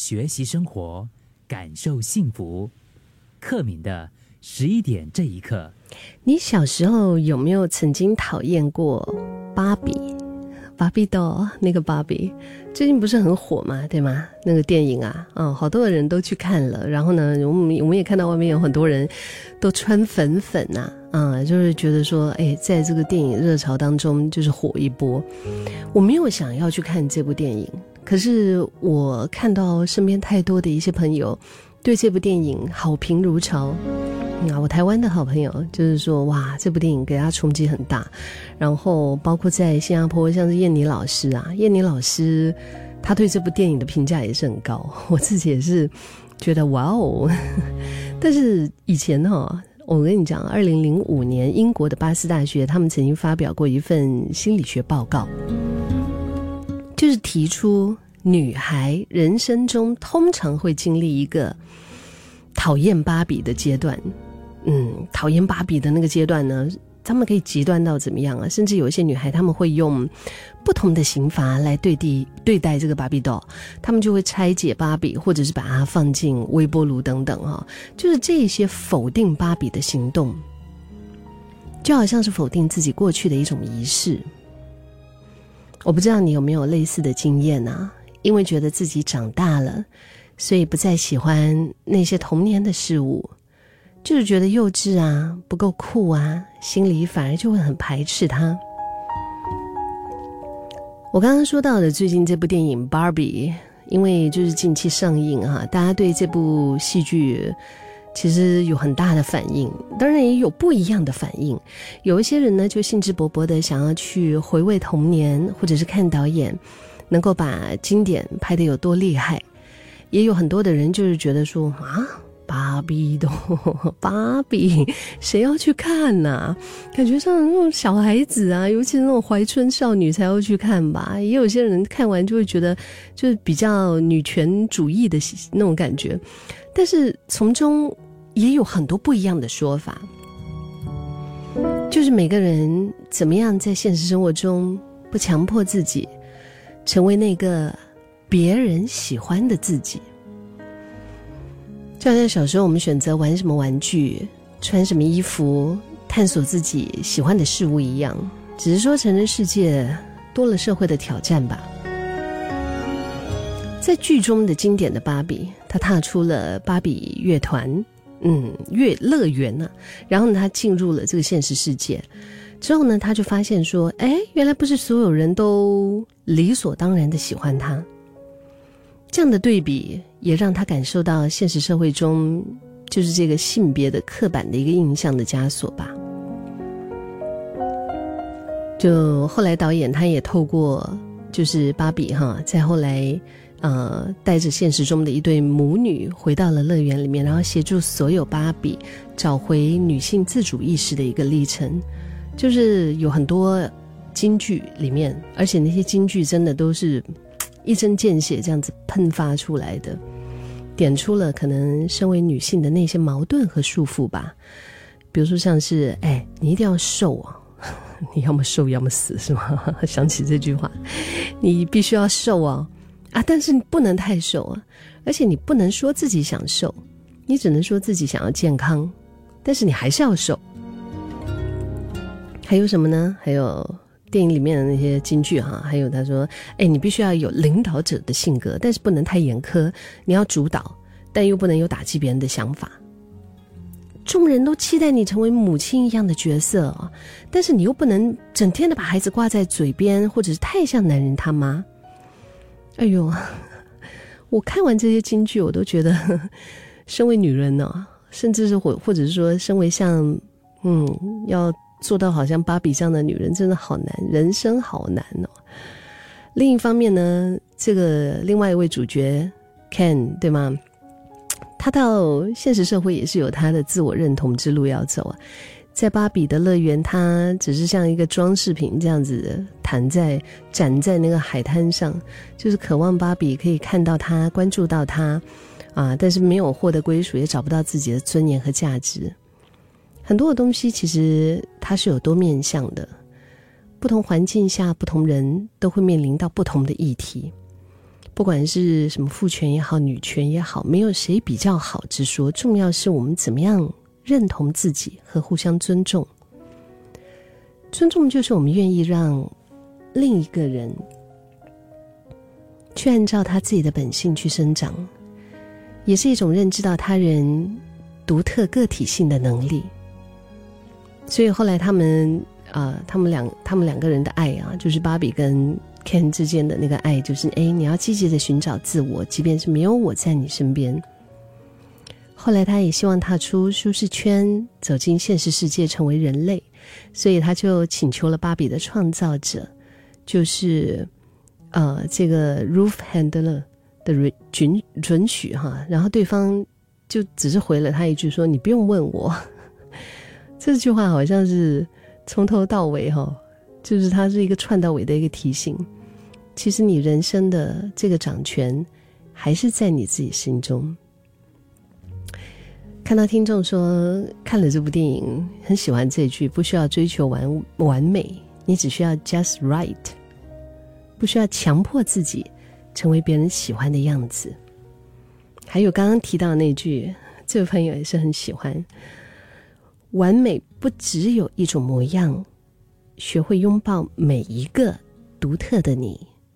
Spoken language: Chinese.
学习生活，感受幸福。克敏的十一点这一刻，你小时候有没有曾经讨厌过芭比？芭比 doll 那个芭比，最近不是很火嘛，对吗？那个电影啊，嗯，好多的人都去看了。然后呢，我们我们也看到外面有很多人都穿粉粉呐，啊，就是觉得说，哎，在这个电影热潮当中，就是火一波。我没有想要去看这部电影，可是我看到身边太多的一些朋友对这部电影好评如潮。啊，我台湾的好朋友就是说，哇，这部电影给他冲击很大。然后包括在新加坡，像是燕妮老师啊，燕妮老师，他对这部电影的评价也是很高。我自己也是觉得哇哦。但是以前哈，我跟你讲，二零零五年英国的巴斯大学，他们曾经发表过一份心理学报告，就是提出女孩人生中通常会经历一个讨厌芭比的阶段。嗯，讨厌芭比的那个阶段呢，他们可以极端到怎么样啊？甚至有一些女孩，他们会用不同的刑罚来对地对待这个芭比 doll，他们就会拆解芭比，或者是把它放进微波炉等等哈。就是这些否定芭比的行动，就好像是否定自己过去的一种仪式。我不知道你有没有类似的经验啊？因为觉得自己长大了，所以不再喜欢那些童年的事物。就是觉得幼稚啊，不够酷啊，心里反而就会很排斥它。我刚刚说到的最近这部电影《芭比》，因为就是近期上映哈，大家对这部戏剧其实有很大的反应，当然也有不一样的反应。有一些人呢，就兴致勃勃的想要去回味童年，或者是看导演能够把经典拍得有多厉害；也有很多的人就是觉得说啊。芭比的 芭比，谁要去看呐？感觉像那种小孩子啊，尤其是那种怀春少女才要去看吧。也有些人看完就会觉得，就是比较女权主义的那种感觉。但是从中也有很多不一样的说法，就是每个人怎么样在现实生活中不强迫自己成为那个别人喜欢的自己。就好像小时候我们选择玩什么玩具、穿什么衣服、探索自己喜欢的事物一样，只是说成人世界多了社会的挑战吧。在剧中的经典的芭比，她踏出了芭比乐团，嗯，乐乐园呢，然后呢，她进入了这个现实世界，之后呢，她就发现说，哎，原来不是所有人都理所当然的喜欢她。这样的对比。也让他感受到现实社会中就是这个性别的刻板的一个印象的枷锁吧。就后来导演他也透过就是芭比哈，在后来呃带着现实中的一对母女回到了乐园里面，然后协助所有芭比找回女性自主意识的一个历程，就是有很多京剧里面，而且那些京剧真的都是。一针见血，这样子喷发出来的，点出了可能身为女性的那些矛盾和束缚吧。比如说，像是哎，你一定要瘦啊，你要么瘦，要么死，是吗？想起这句话，你必须要瘦啊啊！但是你不能太瘦啊，而且你不能说自己想瘦，你只能说自己想要健康，但是你还是要瘦。还有什么呢？还有。电影里面的那些金句哈，还有他说：“哎，你必须要有领导者的性格，但是不能太严苛。你要主导，但又不能有打击别人的想法。众人都期待你成为母亲一样的角色，但是你又不能整天的把孩子挂在嘴边，或者是太像男人他妈。哎呦，我看完这些金句，我都觉得，身为女人呢，甚至是或或者是说，身为像嗯要。”做到好像芭比这样的女人真的好难，人生好难哦。另一方面呢，这个另外一位主角 Ken 对吗？他到现实社会也是有他的自我认同之路要走啊。在芭比的乐园，他只是像一个装饰品这样子弹在展在那个海滩上，就是渴望芭比可以看到他、关注到他啊，但是没有获得归属，也找不到自己的尊严和价值。很多的东西其实它是有多面向的，不同环境下不同人都会面临到不同的议题，不管是什么父权也好，女权也好，没有谁比较好之说，重要是我们怎么样认同自己和互相尊重。尊重就是我们愿意让另一个人去按照他自己的本性去生长，也是一种认知到他人独特个体性的能力。所以后来他们啊，他们两他们两个人的爱啊，就是芭比跟 Ken 之间的那个爱，就是哎，你要积极的寻找自我，即便是没有我在你身边。后来他也希望踏出舒适圈，走进现实世界，成为人类。所以他就请求了芭比的创造者，就是呃这个 Roof Handler 的准准许哈，然后对方就只是回了他一句说：“你不用问我。”这句话好像是从头到尾哈，就是它是一个串到尾的一个提醒。其实你人生的这个掌权还是在你自己心中。看到听众说看了这部电影很喜欢这句，不需要追求完完美，你只需要 just right，不需要强迫自己成为别人喜欢的样子。还有刚刚提到那句，这位朋友也是很喜欢，完美不只有一种模样，学会拥抱每一个独特的你。